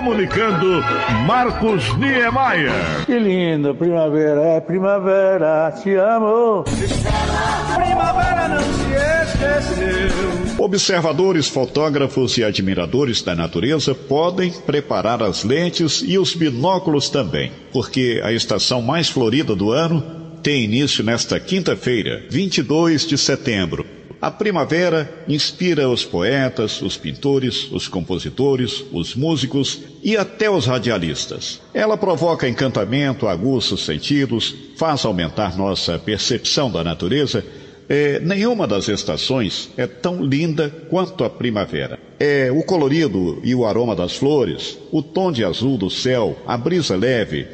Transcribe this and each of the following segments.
Comunicando, Marcos Niemeyer. Que lindo, primavera é primavera, te amo. Primavera não se esqueceu. Observadores, fotógrafos e admiradores da natureza podem preparar as lentes e os binóculos também, porque a estação mais florida do ano tem início nesta quinta-feira, 22 de setembro. A primavera inspira os poetas, os pintores, os compositores, os músicos e até os radialistas. Ela provoca encantamento, aguça os sentidos, faz aumentar nossa percepção da natureza. É, nenhuma das estações é tão linda quanto a primavera. É o colorido e o aroma das flores, o tom de azul do céu, a brisa leve,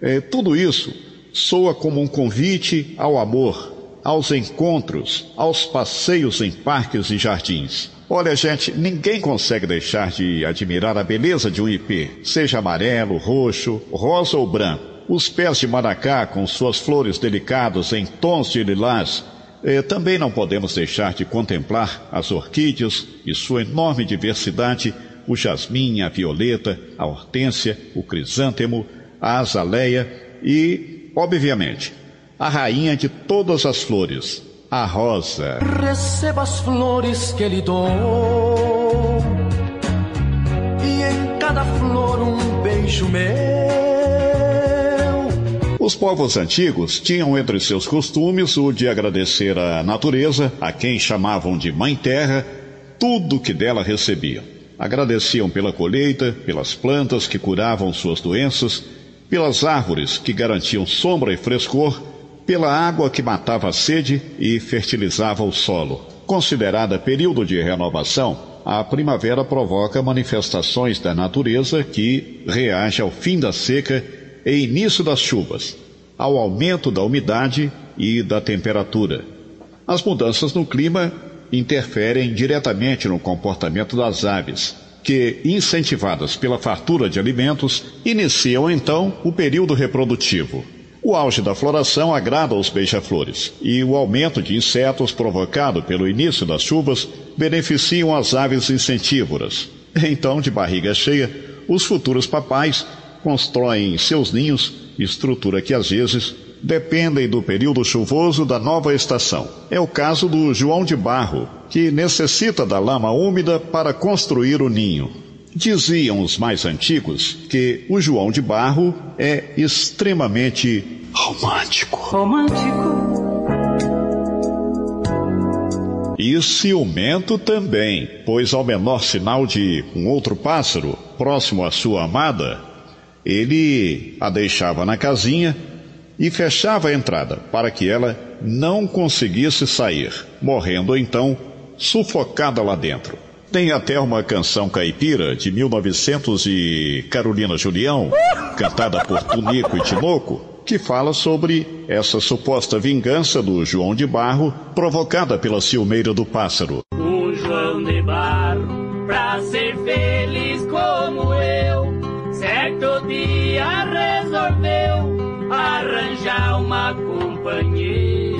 é, tudo isso soa como um convite ao amor, aos encontros, aos passeios em parques e jardins. Olha, gente, ninguém consegue deixar de admirar a beleza de um ipê, seja amarelo, roxo, rosa ou branco. Os pés de maracá, com suas flores delicadas em tons de lilás, eh, também não podemos deixar de contemplar as orquídeas e sua enorme diversidade, o jasmim, a violeta, a hortênsia, o crisântemo, a azaleia e, obviamente, a rainha de todas as flores, a rosa. Receba as flores que lhe dou, e em cada flor um beijo meu. Os povos antigos tinham entre seus costumes o de agradecer à natureza, a quem chamavam de Mãe Terra, tudo que dela recebiam. Agradeciam pela colheita, pelas plantas que curavam suas doenças, pelas árvores que garantiam sombra e frescor pela água que matava a sede e fertilizava o solo. Considerada período de renovação, a primavera provoca manifestações da natureza que reage ao fim da seca e início das chuvas, ao aumento da umidade e da temperatura. As mudanças no clima interferem diretamente no comportamento das aves, que, incentivadas pela fartura de alimentos, iniciam então o período reprodutivo. O auge da floração agrada aos beija-flores e o aumento de insetos provocado pelo início das chuvas beneficiam as aves incentívoras. Então, de barriga cheia, os futuros papais constroem seus ninhos, estrutura que às vezes dependem do período chuvoso da nova estação. É o caso do João de Barro, que necessita da lama úmida para construir o ninho. Diziam os mais antigos que o João de Barro é extremamente romântico. Romântico. E ciumento também, pois ao menor sinal de um outro pássaro próximo à sua amada, ele a deixava na casinha e fechava a entrada para que ela não conseguisse sair, morrendo então sufocada lá dentro. Tem até uma canção caipira de 1900 e Carolina Julião, cantada por Tunico e Tinoco, que fala sobre essa suposta vingança do João de Barro provocada pela ciumeira do pássaro. Um João de Barro, pra ser feliz como eu, certo dia resolveu arranjar uma companheira.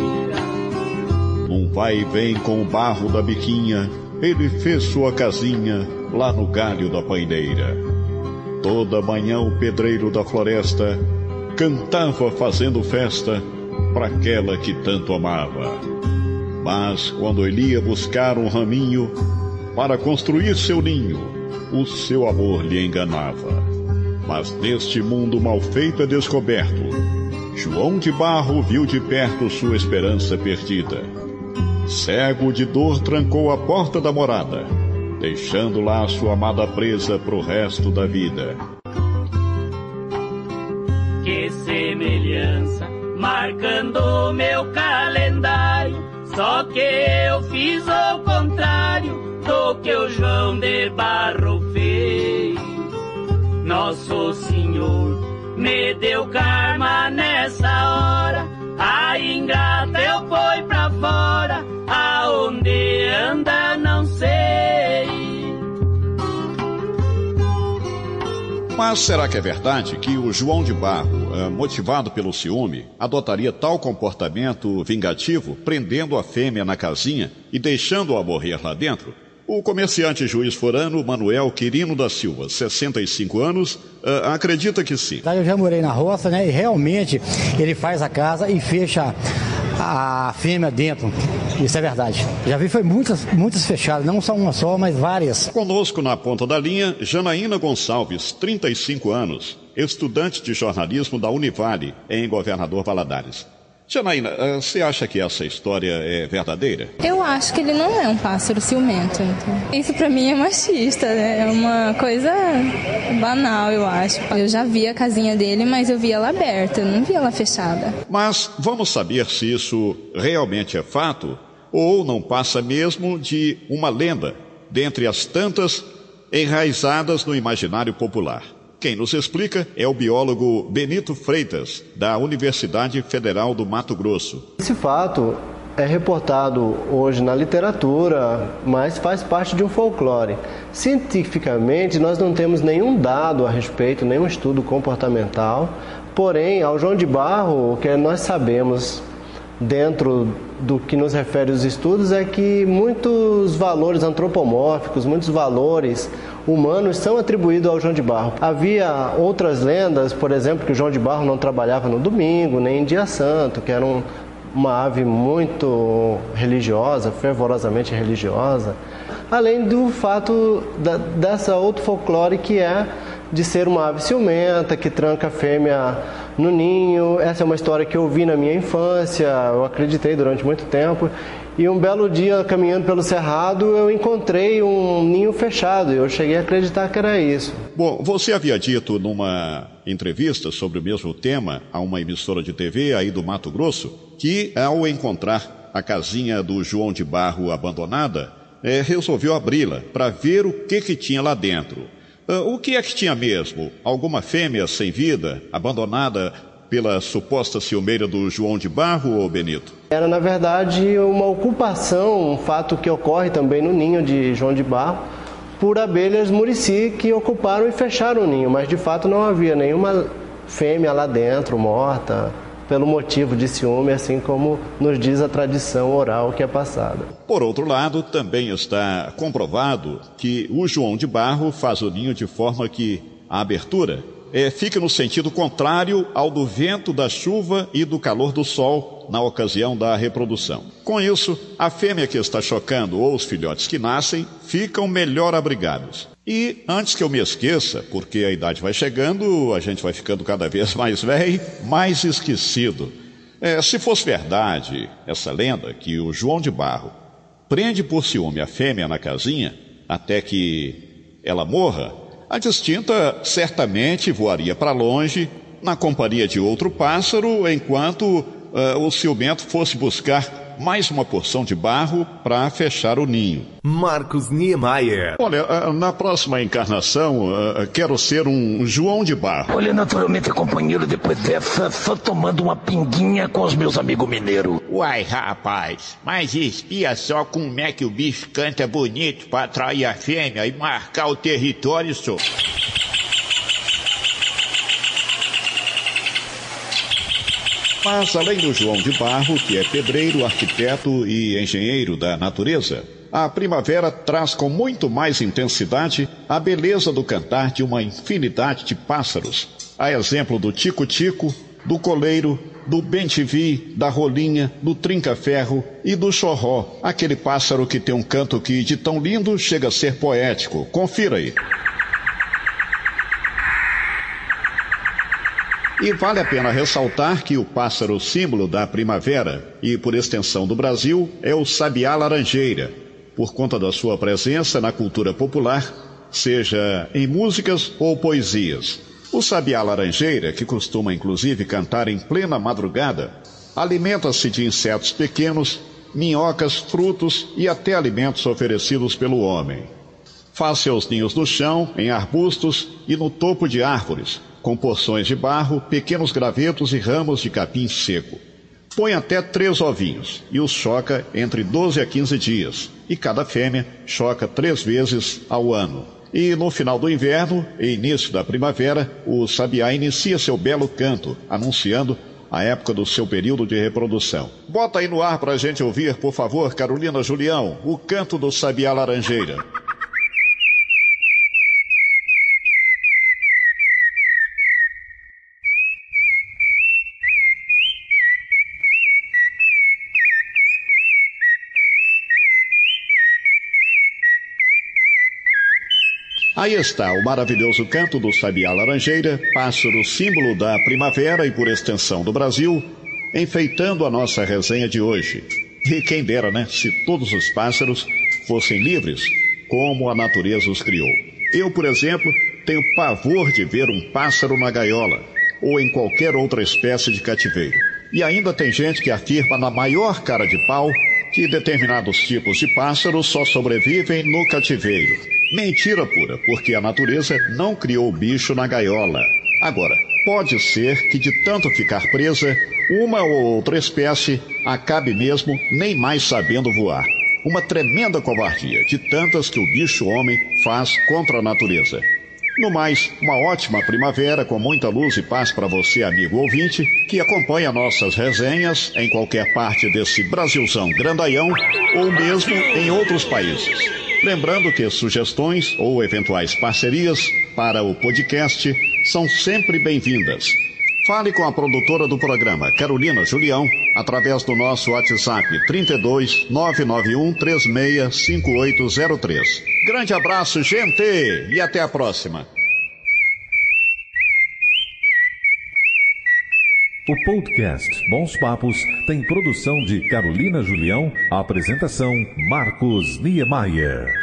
Um vai e vem com o barro da biquinha ele fez sua casinha lá no galho da paineira. Toda manhã o pedreiro da floresta cantava fazendo festa para aquela que tanto amava. Mas quando ele ia buscar um raminho para construir seu ninho, o seu amor lhe enganava. Mas neste mundo mal feito é descoberto. João de Barro viu de perto sua esperança perdida Cego de dor trancou a porta da morada, deixando lá sua amada presa pro resto da vida. Que semelhança, marcando meu calendário, só que eu fiz o contrário do que o João de Barro fez. Nosso Senhor me deu karma nessa hora, Mas será que é verdade que o João de Barro, eh, motivado pelo ciúme, adotaria tal comportamento vingativo, prendendo a fêmea na casinha e deixando-a morrer lá dentro? O comerciante juiz forano Manuel Quirino da Silva, 65 anos, uh, acredita que sim. Eu já morei na roça, né? E realmente ele faz a casa e fecha a fêmea dentro. Isso é verdade. Já vi foi muitas, muitas fechadas, não só uma só, mas várias. Conosco na ponta da linha, Janaína Gonçalves, 35 anos, estudante de jornalismo da Univale, em Governador Valadares. Janaína, eh, você acha que essa história é verdadeira? Eu acho que ele não é um pássaro ciumento. Então. Isso para mim é machista, né? É uma coisa banal, eu acho. Eu já vi a casinha dele, mas eu vi ela aberta, não vi ela fechada. Mas vamos saber se isso realmente é fato ou não passa mesmo de uma lenda, dentre as tantas enraizadas no imaginário popular. Quem nos explica é o biólogo Benito Freitas, da Universidade Federal do Mato Grosso. Esse fato é reportado hoje na literatura, mas faz parte de um folclore. Cientificamente, nós não temos nenhum dado a respeito, nenhum estudo comportamental. Porém, ao João de Barro, o que nós sabemos dentro do que nos refere os estudos é que muitos valores antropomórficos, muitos valores humanos são atribuídos ao João de Barro. Havia outras lendas, por exemplo, que o João de Barro não trabalhava no domingo, nem em dia santo, que era um, uma ave muito religiosa, fervorosamente religiosa. Além do fato da, dessa outro folclore que é de ser uma ave ciumenta, que tranca a fêmea no ninho. Essa é uma história que eu vi na minha infância, eu acreditei durante muito tempo. E um belo dia, caminhando pelo cerrado, eu encontrei um ninho fechado. Eu cheguei a acreditar que era isso. Bom, você havia dito numa entrevista sobre o mesmo tema a uma emissora de TV aí do Mato Grosso que, ao encontrar a casinha do João de Barro abandonada, é, resolveu abri-la para ver o que, que tinha lá dentro. Uh, o que é que tinha mesmo? Alguma fêmea sem vida, abandonada pela suposta ciumeira do João de Barro ou Benito? Era, na verdade, uma ocupação, um fato que ocorre também no ninho de João de Barro, por abelhas murici que ocuparam e fecharam o ninho, mas de fato não havia nenhuma fêmea lá dentro, morta, pelo motivo de ciúme, assim como nos diz a tradição oral que é passada. Por outro lado, também está comprovado que o João de Barro faz o ninho de forma que a abertura é, fica no sentido contrário ao do vento, da chuva e do calor do sol na ocasião da reprodução. Com isso, a fêmea que está chocando ou os filhotes que nascem ficam melhor abrigados. E antes que eu me esqueça, porque a idade vai chegando, a gente vai ficando cada vez mais velho, mais esquecido. É, se fosse verdade essa lenda que o João de Barro prende por ciúme a fêmea na casinha até que ela morra, a distinta certamente voaria para longe na companhia de outro pássaro, enquanto uh, o ciumento fosse buscar mais uma porção de barro para fechar o ninho. Marcos Niemeyer. Olha, uh, na próxima encarnação, uh, quero ser um João de Barro. Olha, naturalmente, companheiro, depois dessa, só tomando uma pinguinha com os meus amigos mineiros. Uai, rapaz, mas espia só como é que o bicho canta bonito para atrair a fêmea e marcar o território, só. Mas além do João de Barro, que é pedreiro, arquiteto e engenheiro da natureza, a primavera traz com muito mais intensidade a beleza do cantar de uma infinidade de pássaros, a exemplo do tico-tico, do coleiro, do bentivi, da rolinha, do trinca-ferro e do chorró, aquele pássaro que tem um canto que de tão lindo chega a ser poético. Confira aí. E vale a pena ressaltar que o pássaro símbolo da primavera e, por extensão do Brasil, é o sabiá laranjeira, por conta da sua presença na cultura popular, seja em músicas ou poesias. O sabiá laranjeira, que costuma inclusive cantar em plena madrugada, alimenta-se de insetos pequenos, minhocas, frutos e até alimentos oferecidos pelo homem. Faz seus ninhos no chão, em arbustos e no topo de árvores, com porções de barro, pequenos gravetos e ramos de capim seco. Põe até três ovinhos e os choca entre 12 a 15 dias, e cada fêmea choca três vezes ao ano. E no final do inverno e início da primavera, o sabiá inicia seu belo canto, anunciando a época do seu período de reprodução. Bota aí no ar pra gente ouvir, por favor, Carolina Julião, o canto do sabiá laranjeira. Aí está o maravilhoso canto do sabiá laranjeira, pássaro símbolo da primavera e por extensão do Brasil, enfeitando a nossa resenha de hoje. E quem dera, né, se todos os pássaros fossem livres, como a natureza os criou. Eu, por exemplo, tenho pavor de ver um pássaro na gaiola ou em qualquer outra espécie de cativeiro. E ainda tem gente que afirma na maior cara de pau que determinados tipos de pássaros só sobrevivem no cativeiro. Mentira pura, porque a natureza não criou o bicho na gaiola. Agora, pode ser que de tanto ficar presa, uma ou outra espécie acabe mesmo nem mais sabendo voar. Uma tremenda covardia de tantas que o bicho homem faz contra a natureza. No mais, uma ótima primavera com muita luz e paz para você, amigo ouvinte, que acompanha nossas resenhas em qualquer parte desse Brasilzão grandaião ou mesmo em outros países. Lembrando que sugestões ou eventuais parcerias para o podcast são sempre bem-vindas. Fale com a produtora do programa, Carolina Julião, através do nosso WhatsApp 32 991 36 5803. Grande abraço, gente, e até a próxima. O podcast Bons Papos tem produção de Carolina Julião, apresentação Marcos Niemeyer.